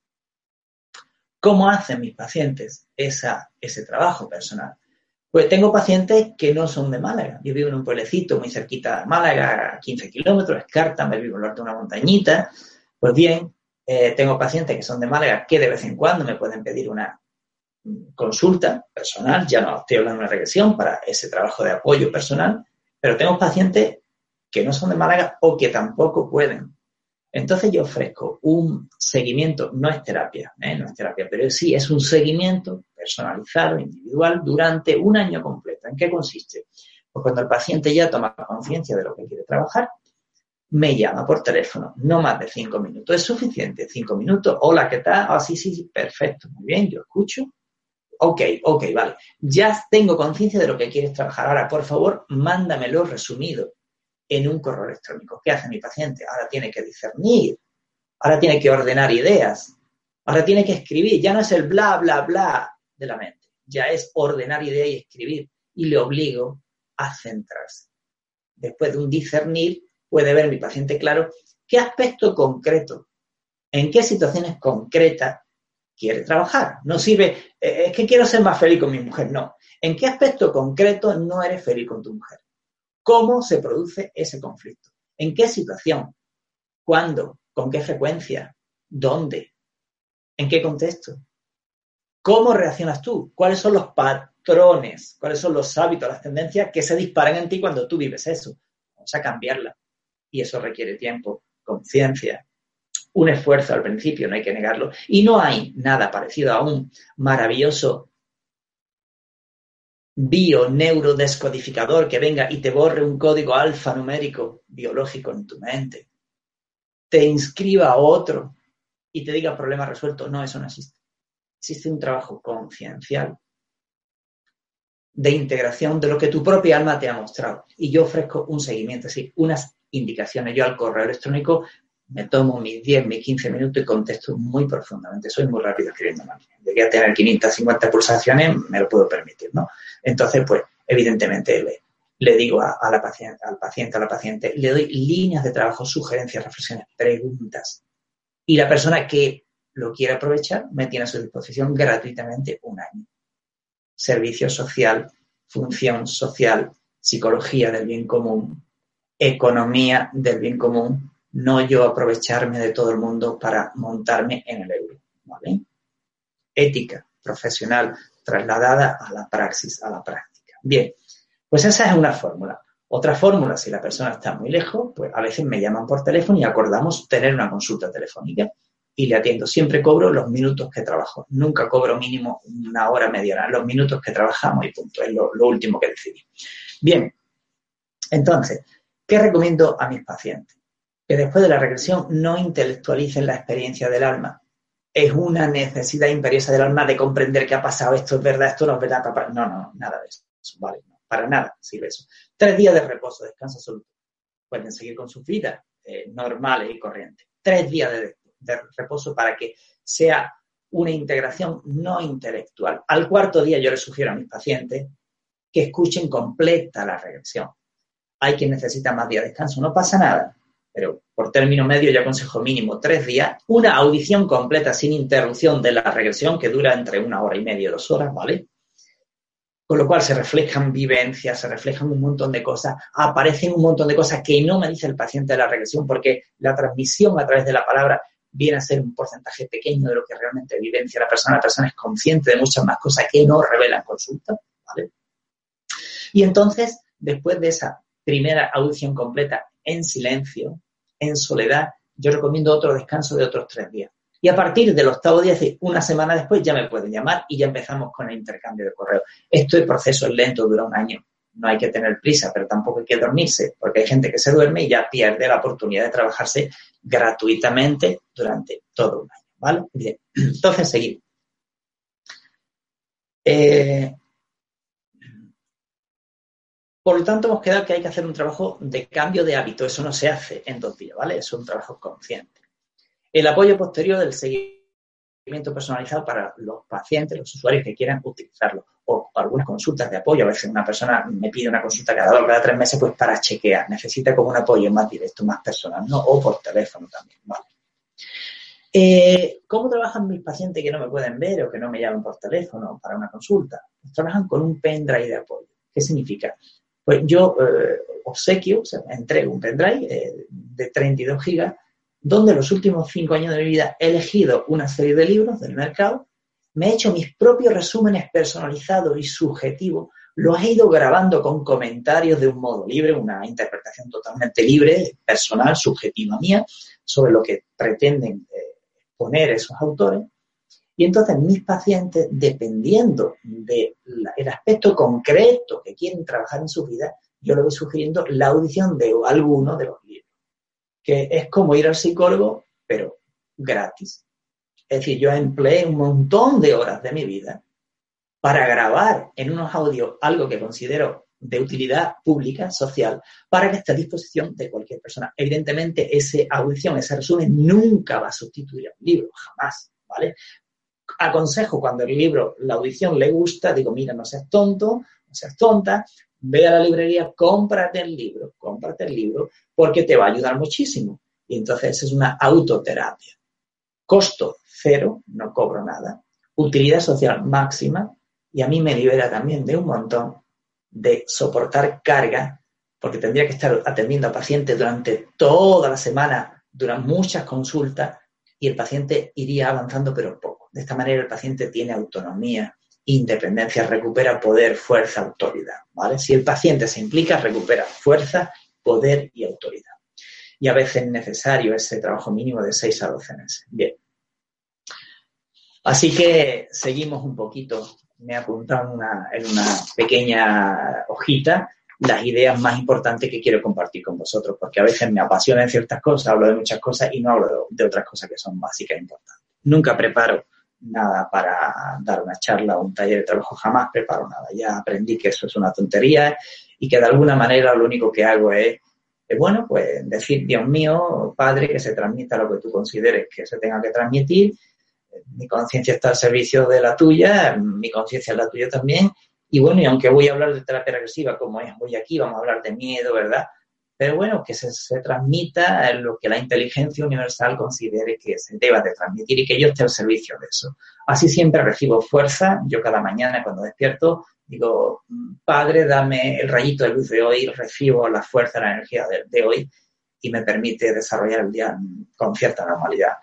¿Cómo hacen mis pacientes ese trabajo personal? Pues tengo pacientes que no son de Málaga. Yo vivo en un pueblecito muy cerquita de Málaga, a 15 kilómetros, Escarta, me vivo en de una montañita. Pues bien, eh, tengo pacientes que son de Málaga que de vez en cuando me pueden pedir una consulta personal, ya no estoy hablando de una regresión para ese trabajo de apoyo personal, pero tengo pacientes que no son de Málaga o que tampoco pueden entonces yo ofrezco un seguimiento, no es terapia, ¿eh? no es terapia, pero sí es un seguimiento personalizado, individual, durante un año completo. ¿En qué consiste? Pues cuando el paciente ya toma conciencia de lo que quiere trabajar, me llama por teléfono, no más de cinco minutos. ¿Es suficiente? Cinco minutos. Hola, ¿qué tal? Ah, sí, sí, sí, perfecto, muy bien, yo escucho. Ok, ok, vale. Ya tengo conciencia de lo que quieres trabajar. Ahora, por favor, mándamelo resumido en un correo electrónico. ¿Qué hace mi paciente? Ahora tiene que discernir, ahora tiene que ordenar ideas, ahora tiene que escribir. Ya no es el bla, bla, bla de la mente, ya es ordenar ideas y escribir. Y le obligo a centrarse. Después de un discernir, puede ver mi paciente claro qué aspecto concreto, en qué situaciones concretas quiere trabajar. No sirve, eh, es que quiero ser más feliz con mi mujer, no. ¿En qué aspecto concreto no eres feliz con tu mujer? ¿Cómo se produce ese conflicto? ¿En qué situación? ¿Cuándo? ¿Con qué frecuencia? ¿Dónde? ¿En qué contexto? ¿Cómo reaccionas tú? ¿Cuáles son los patrones? ¿Cuáles son los hábitos, las tendencias que se disparan en ti cuando tú vives eso? Vamos a cambiarla. Y eso requiere tiempo, conciencia, un esfuerzo al principio, no hay que negarlo. Y no hay nada parecido a un maravilloso bio-neurodescodificador que venga y te borre un código alfanumérico biológico en tu mente, te inscriba a otro y te diga problema resuelto. No, eso no existe. Existe un trabajo conciencial de integración de lo que tu propia alma te ha mostrado. Y yo ofrezco un seguimiento, así, unas indicaciones. Yo al correo electrónico me tomo mis 10, mis 15 minutos y contesto muy profundamente. Soy muy rápido escribiendo Llegué a tener 550 pulsaciones, me lo puedo permitir, ¿no? Entonces, pues, evidentemente le, le digo a, la paciente, al paciente, a la paciente, le doy líneas de trabajo, sugerencias, reflexiones, preguntas. Y la persona que lo quiere aprovechar me tiene a su disposición gratuitamente un año. Servicio social, función social, psicología del bien común, economía del bien común, no yo aprovecharme de todo el mundo para montarme en el euro. ¿vale? Ética profesional trasladada a la praxis, a la práctica. Bien, pues esa es una fórmula. Otra fórmula, si la persona está muy lejos, pues a veces me llaman por teléfono y acordamos tener una consulta telefónica y le atiendo. Siempre cobro los minutos que trabajo. Nunca cobro mínimo una hora, media. Los minutos que trabajamos y punto. Es lo, último que decidí. Bien, entonces, ¿qué recomiendo a mis pacientes? que después de la regresión no intelectualicen la experiencia del alma. Es una necesidad imperiosa del alma de comprender qué ha pasado, esto es verdad, esto no es verdad. No, no, nada de eso. Vale, para nada sirve eso. Tres días de reposo, descanso absoluto. Pueden seguir con sus vidas eh, normales y corrientes. Tres días de, de reposo para que sea una integración no intelectual. Al cuarto día yo les sugiero a mis pacientes que escuchen completa la regresión. Hay quien necesita más días de descanso, no pasa nada pero por término medio yo aconsejo mínimo tres días, una audición completa sin interrupción de la regresión que dura entre una hora y media y dos horas, ¿vale? Con lo cual se reflejan vivencias, se reflejan un montón de cosas, aparecen un montón de cosas que no me dice el paciente de la regresión porque la transmisión a través de la palabra viene a ser un porcentaje pequeño de lo que realmente vivencia la persona. La persona es consciente de muchas más cosas que no revela en consulta, ¿vale? Y entonces, después de esa primera audición completa en silencio, en soledad, yo recomiendo otro descanso de otros tres días. Y a partir del octavo día, una semana después, ya me pueden llamar y ya empezamos con el intercambio de correo. Este proceso es lento, dura un año. No hay que tener prisa, pero tampoco hay que dormirse, porque hay gente que se duerme y ya pierde la oportunidad de trabajarse gratuitamente durante todo un año. ¿Vale? Bien, entonces seguimos. Eh, por lo tanto, hemos quedado que hay que hacer un trabajo de cambio de hábito. Eso no se hace en dos días, ¿vale? Es un trabajo consciente. El apoyo posterior del seguimiento personalizado para los pacientes, los usuarios que quieran utilizarlo. Algunas consultas de apoyo. A veces una persona me pide una consulta cada dos cada tres meses pues para chequear. Necesita como un apoyo más directo, más personal, ¿no? O por teléfono también. Eh, ¿Cómo trabajan mis pacientes que no me pueden ver o que no me llaman por teléfono para una consulta? Trabajan con un pendrive de apoyo. ¿Qué significa? Pues yo eh, obsequio, o sea, entrego un pendrive eh, de 32 gigas, donde los últimos cinco años de mi vida he elegido una serie de libros del mercado, me he hecho mis propios resúmenes personalizados y subjetivos, los he ido grabando con comentarios de un modo libre, una interpretación totalmente libre, personal, subjetiva mía, sobre lo que pretenden eh, poner esos autores. Y entonces mis pacientes, dependiendo del aspecto concreto que quieren trabajar en su vida, yo les voy sugiriendo la audición de alguno de los libros, que es como ir al psicólogo, pero gratis. Es decir, yo empleé un montón de horas de mi vida para grabar en unos audios algo que considero de utilidad pública, social, para que esté a disposición de cualquier persona. Evidentemente, esa audición, ese resumen, nunca va a sustituir a un libro, jamás, ¿vale? aconsejo cuando el libro, la audición le gusta, digo, mira, no seas tonto, no seas tonta, ve a la librería, cómprate el libro, cómprate el libro, porque te va a ayudar muchísimo. Y entonces es una autoterapia. Costo cero, no cobro nada. Utilidad social máxima y a mí me libera también de un montón de soportar carga, porque tendría que estar atendiendo a pacientes durante toda la semana, durante muchas consultas, y el paciente iría avanzando, pero poco. De esta manera el paciente tiene autonomía, independencia, recupera poder, fuerza, autoridad. ¿vale? Si el paciente se implica, recupera fuerza, poder y autoridad. Y a veces es necesario ese trabajo mínimo de 6 a 12 meses. Bien. Así que seguimos un poquito. Me en una, en una pequeña hojita las ideas más importantes que quiero compartir con vosotros, porque a veces me apasionan ciertas cosas, hablo de muchas cosas y no hablo de, otras cosas que son básicas e importantes. Nunca preparo nada para dar una charla o un taller de trabajo, jamás preparo nada. Ya aprendí que eso es una tontería y que de alguna manera lo único que hago es, bueno, pues decir, Dios mío, Padre, que se transmita lo que tú consideres que se tenga que transmitir. Mi conciencia está al servicio de la tuya, mi conciencia es la tuya también. Y bueno, y aunque voy a hablar de terapia regresiva, como es hoy aquí, vamos a hablar de miedo, ¿verdad? pero bueno, que se, se, transmita lo que la inteligencia universal considere que se deba de transmitir y que yo esté al servicio de eso. Así siempre recibo fuerza, yo cada mañana cuando despierto digo, Padre, dame el rayito de luz de hoy, recibo la fuerza, la energía de, de hoy y me permite desarrollar el día con cierta normalidad.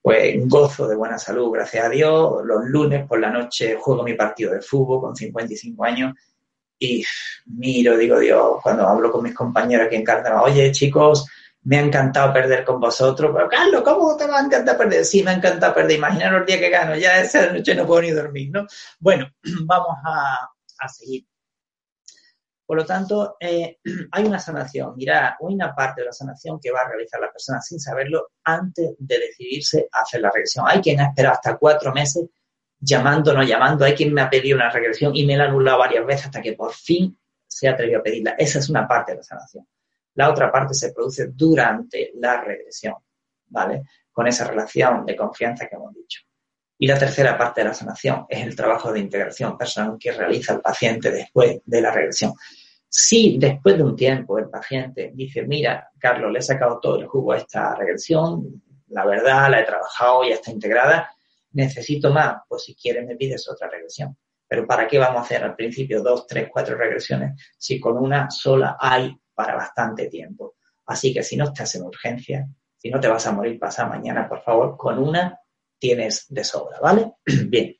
Pues gozo de buena salud, gracias a Dios. Los lunes por la noche juego mi partido de fútbol con 55 años y miro, digo, Dios, cuando hablo con mis compañeros aquí en Cartagena, oye, chicos, me ha encantado perder con vosotros, pero Carlos, ¿cómo te va a encantar perder? Sí, me ha encantado perder, imaginaros el día que gano, ya esa noche no puedo ni dormir, ¿no? Bueno, vamos a, a seguir. Por lo tanto, eh, hay una sanación. Mira, hay una parte de la sanación que va a realizar la persona sin saberlo antes de decidirse a hacer la regresión. Hay quien ha esperado hasta cuatro meses llamando, no llamando. Hay quien me ha pedido una regresión y me la ha anulado varias veces hasta que por fin se atrevió a pedirla. Esa es una parte de la sanación. La otra parte se produce durante la regresión, ¿vale? Con esa relación de confianza que hemos dicho. Y la tercera parte de la sanación es el trabajo de integración personal que realiza el paciente después de la regresión. Si después de un tiempo el paciente dice, mira, Carlos, le he sacado todo el jugo a esta regresión, la verdad, la he trabajado, ya está integrada, necesito más, pues si quieres me pides otra regresión. Pero ¿para qué vamos a hacer al principio dos, tres, cuatro regresiones si con una sola hay para bastante tiempo? Así que si no estás en urgencia, si no te vas a morir pasado mañana, por favor, con una tienes de sobra, ¿vale? Bien.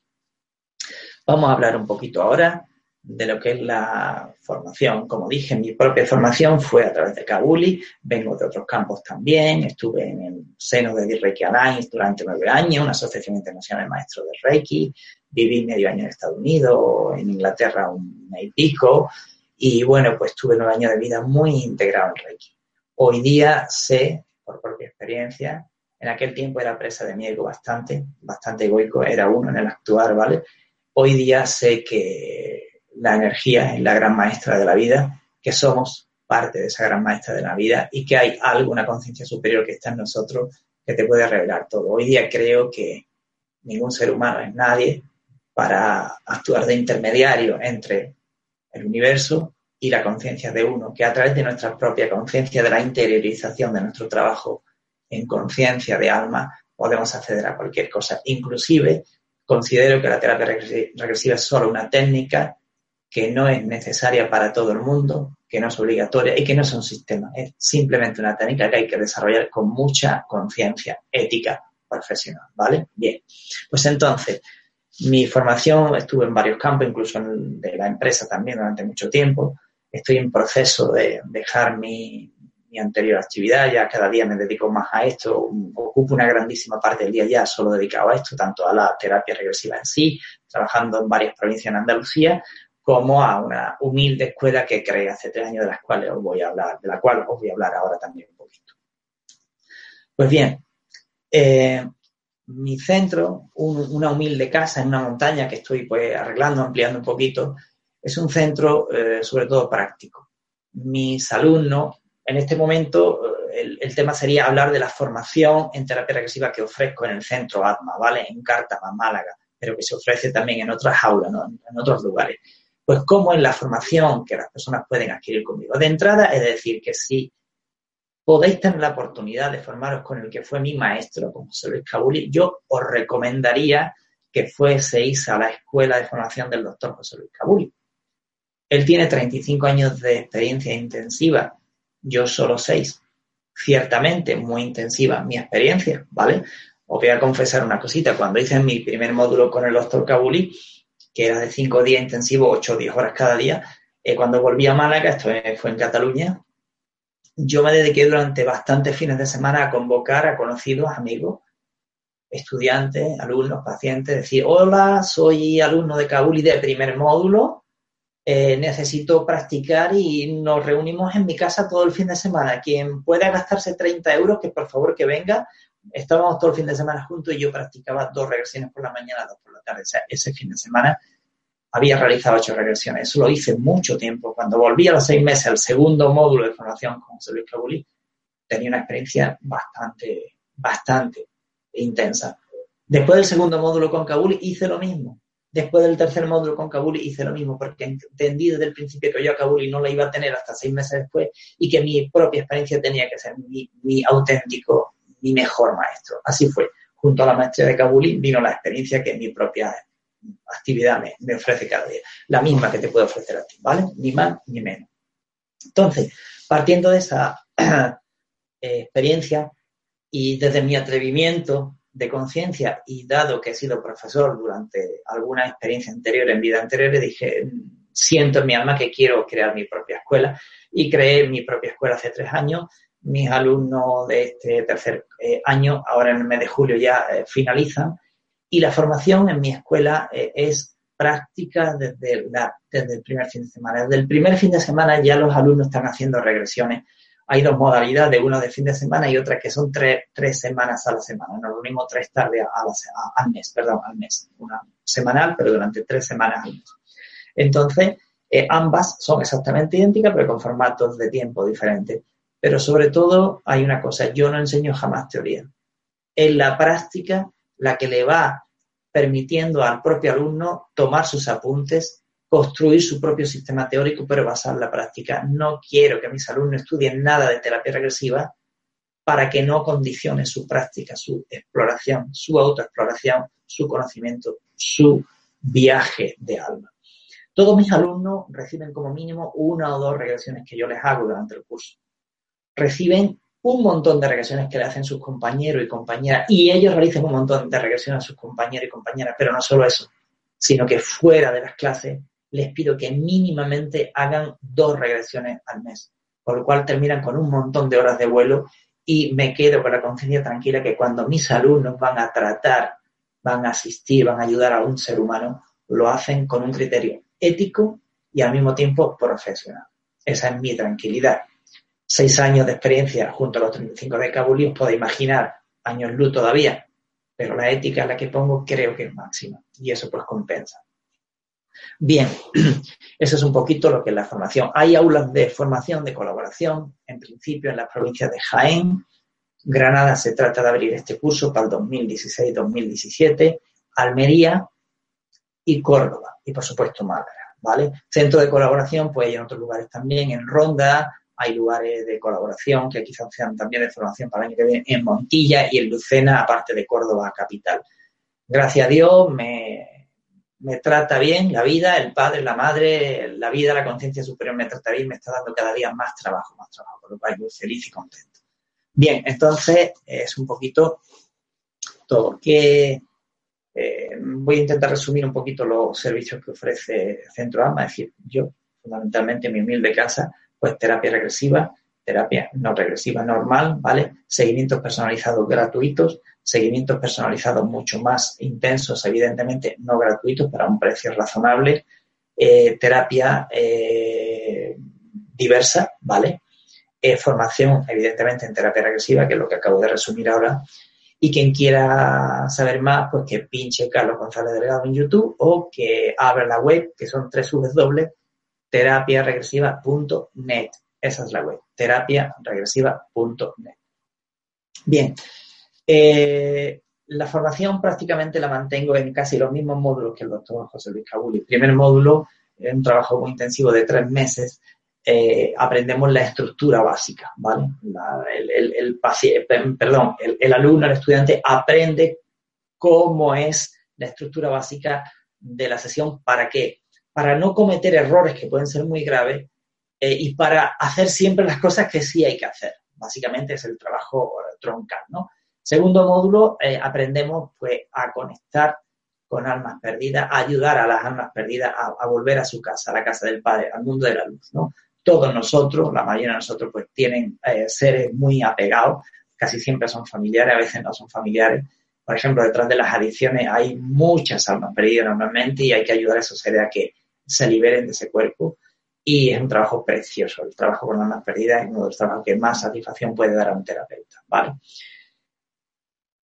Vamos a hablar un poquito ahora de lo que es la formación. Como dije, mi propia formación fue a través de Kabuli, vengo de otros campos también, estuve en el seno de Reiki Alliance durante nueve años, una asociación internacional de maestros de Reiki, viví medio año en Estados Unidos, en Inglaterra un mes y pico, y bueno, pues tuve nueve años de vida muy integrado en Reiki. Hoy día sé, por propia experiencia, en aquel tiempo era presa de miedo bastante, bastante egoico, era uno en el actuar, ¿vale? Hoy día sé que la energía es la gran maestra de la vida, que somos parte de esa gran maestra de la vida y que hay alguna conciencia superior que está en nosotros que te puede revelar todo. Hoy día creo que ningún ser humano es nadie para actuar de intermediario entre el universo y la conciencia de uno, que a través de nuestra propia conciencia, de la interiorización de nuestro trabajo en conciencia de alma, podemos acceder a cualquier cosa. Inclusive, considero que la terapia regresiva es solo una técnica que no es necesaria para todo el mundo, que no es obligatoria y que no es un sistema. Es simplemente una técnica que hay que desarrollar con mucha conciencia ética profesional, ¿vale? Bien, pues entonces, mi formación estuve en varios campos, incluso en de la empresa también durante mucho tiempo. Estoy en proceso de dejar mi, mi anterior actividad, ya cada día me dedico más a esto, ocupo una grandísima parte del día ya solo dedicado a esto, tanto a la terapia regresiva en sí, trabajando en varias provincias en Andalucía, como a una humilde escuela que creé hace tres años de las cuales os voy a hablar, de la cual os voy a hablar ahora también un poquito. Pues bien, eh, mi centro, una humilde casa en una montaña que estoy pues arreglando, ampliando un poquito, es un centro eh, sobre todo práctico. Mis alumnos, en este momento, eh, el, tema sería hablar de la formación en terapia regresiva que ofrezco en el centro ATMA, ¿vale? En Cártama, Málaga, pero que se ofrece también en otras aulas, en otros lugares pues cómo es la formación que las personas pueden adquirir conmigo. De entrada, es decir, que si podéis tener la oportunidad de formaros con el que fue mi maestro, como José Luis Cabuli, yo os recomendaría que fueseis a la escuela de formación del doctor José Luis Cabuli. Él tiene 35 años de experiencia intensiva, yo solo 6. Ciertamente muy intensiva mi experiencia, ¿vale? Os voy a confesar una cosita. Cuando hice mi primer módulo con el doctor Cabuli, que era de cinco días intensivos, ocho o diez horas cada día. Eh, cuando volví a Málaga, esto fue en Cataluña, yo me dediqué durante bastantes fines de semana a convocar a conocidos, amigos, estudiantes, alumnos, pacientes, decir, hola, soy alumno de Kabul y de primer módulo, eh, necesito practicar y nos reunimos en mi casa todo el fin de semana. Quien pueda gastarse 30 euros, que por favor que venga, estábamos todo el fin de semana juntos y yo practicaba dos regresiones por la mañana, dos por la tarde. O sea, ese fin de semana había realizado ocho regresiones. Eso lo hice mucho tiempo. Cuando volví a los seis meses al segundo módulo de formación con José Luis Cabuli, tenía una experiencia bastante, bastante intensa. Después del segundo módulo con Kabul hice lo mismo. Después del tercer módulo con Kabul hice lo mismo porque entendí desde el principio que yo a Kabul no la iba a tener hasta seis meses después y que mi propia experiencia tenía que ser mi, mi auténtico, mi mejor maestro. Así fue. Junto a la maestría de Kabul vino la experiencia que mi propia actividad me, ofrece cada día. La misma que te puedo ofrecer a ti, ¿vale? Ni más ni menos. Entonces, partiendo de esa eh, experiencia y desde mi atrevimiento de conciencia y dado que he sido profesor durante alguna experiencia anterior, en vida anterior, dije, siento en mi alma que quiero crear mi propia escuela y creé mi propia escuela hace tres años. Mis alumnos de este tercer eh, año, ahora en el mes de julio ya eh, finalizan y la formación en mi escuela eh, es práctica desde, desde el primer fin de semana. Desde el primer fin de semana ya los alumnos están haciendo regresiones. Hay dos modalidades, una de fin de semana y otra que son tres, tres semanas a la semana. Nos reunimos tres tardes al mes, perdón, al mes. Una semanal, pero durante tres semanas al mes. Entonces, eh, ambas son exactamente idénticas, pero con formatos de tiempo diferentes. Pero sobre todo hay una cosa, yo no enseño jamás teoría. En la práctica la que le va permitiendo al propio alumno tomar sus apuntes, construir su propio sistema teórico, pero basar la práctica. No quiero que mis alumnos estudien nada de terapia regresiva para que no condicione su práctica, su exploración, su autoexploración, su conocimiento, su viaje de alma. Todos mis alumnos reciben como mínimo una o dos regresiones que yo les hago durante el curso. Reciben un montón de regresiones que le hacen sus compañeros y compañeras, y ellos realizan un montón de regresiones a sus compañeros y compañeras, pero no solo eso, sino que fuera de las clases les pido que mínimamente hagan dos regresiones al mes, por lo cual terminan con un montón de horas de vuelo y me quedo con la conciencia tranquila que cuando mis alumnos van a tratar, van a asistir, van a ayudar a un ser humano, lo hacen con un criterio ético y al mismo tiempo profesional. Esa es mi tranquilidad seis años de experiencia junto a los 35 de Kabul os podéis imaginar años luz todavía, pero la ética en la que pongo creo que es máxima y eso pues compensa. Bien, eso es un poquito lo que es la formación. Hay aulas de formación, de colaboración, en principio en las provincias de Jaén, Granada se trata de abrir este curso para el 2016-2017, Almería y Córdoba, y por supuesto Málaga, ¿vale? Centro de colaboración, pues hay en otros lugares también, en Ronda, hay lugares de colaboración que quizás sean también de formación para el año que viene en Montilla y en Lucena, aparte de Córdoba capital. Gracias a Dios me, me trata bien la vida, el padre, la madre, la vida, la conciencia superior me trata bien, me está dando cada día más trabajo, más trabajo, por lo cual muy feliz y contento. Bien, entonces es un poquito todo. Que eh, voy a intentar resumir un poquito los servicios que ofrece Centro AMA, es decir, yo, fundamentalmente mi humilde casa, pues terapia regresiva, terapia no regresiva normal, ¿vale? Seguimientos personalizados gratuitos, seguimientos personalizados mucho más intensos, evidentemente no gratuitos, para un precio razonable, eh, terapia eh, diversa, ¿vale? Eh, formación, evidentemente, en terapia regresiva, que es lo que acabo de resumir ahora. Y quien quiera saber más, pues que pinche Carlos González Delgado en YouTube o que abra la web, que son tres W terapiaregresiva.net. Esa es la web, terapiaregresiva.net. Bien, eh, la formación prácticamente la mantengo en casi los mismos módulos que el doctor José Luis Cabuli. primer módulo un trabajo muy intensivo de tres meses. Eh, aprendemos la estructura básica, ¿vale? el, perdón, el alumno, el estudiante aprende cómo es la estructura básica de la sesión para que para no cometer errores que pueden ser muy graves eh, y para hacer siempre las cosas que sí hay que hacer. Básicamente es el trabajo troncal, ¿no? Segundo módulo, eh, aprendemos pues a conectar con almas perdidas, a ayudar a las almas perdidas a, volver a su casa, a la casa del Padre, al mundo de la luz, ¿no? Todos nosotros, la mayoría de nosotros, pues tienen eh, seres muy apegados, casi siempre son familiares, a veces no son familiares. Por ejemplo, detrás de las adicciones hay muchas almas perdidas normalmente y hay que ayudar a esos seres a que se liberen de ese cuerpo y es un trabajo precioso. El trabajo con almas perdidas es uno de los trabajos que más satisfacción puede dar a un terapeuta, ¿vale?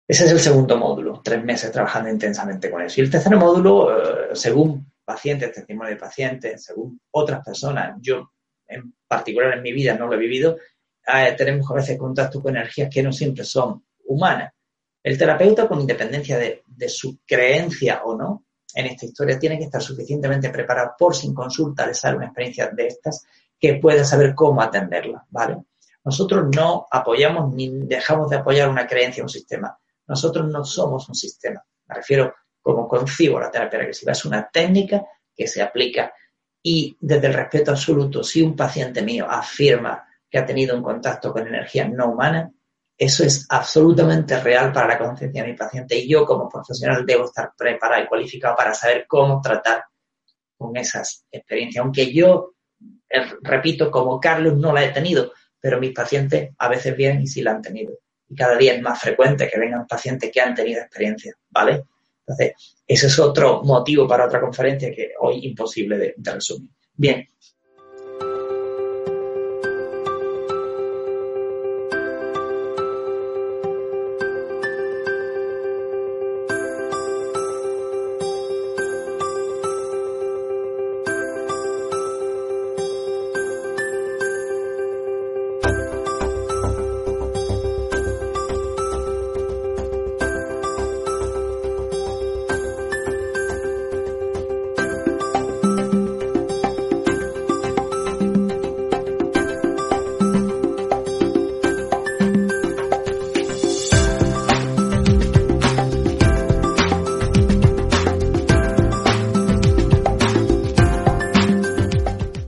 Ese es el segundo módulo, tres meses trabajando intensamente con eso. Y el tercer módulo, eh, según pacientes, testimonio de pacientes, según otras personas, yo en particular en mi vida no lo he vivido, eh, tenemos a veces contacto con energías que no siempre son humanas. El terapeuta, con independencia de, de su creencia o no en esta historia, tiene que estar suficientemente preparado por sin consulta de sale una experiencia de estas que pueda saber cómo atenderla, ¿vale? Nosotros no apoyamos ni dejamos de apoyar una creencia o un sistema. Nosotros no somos un sistema. Me refiero como concibo la terapia regresiva. Es una técnica que se aplica y desde el respeto absoluto, si un paciente mío afirma que ha tenido un contacto con energía no humana, eso es absolutamente real para la conciencia de mi paciente y yo como profesional debo estar preparado y cualificado para saber cómo tratar con esas experiencias. Aunque yo, eh, repito, como Carlos no la he tenido, pero mis pacientes a veces vienen y sí la han tenido y cada día es más frecuente que vengan pacientes que han tenido experiencia, ¿vale? Entonces, ese es otro motivo para otra conferencia que hoy imposible de, resumir. Bien,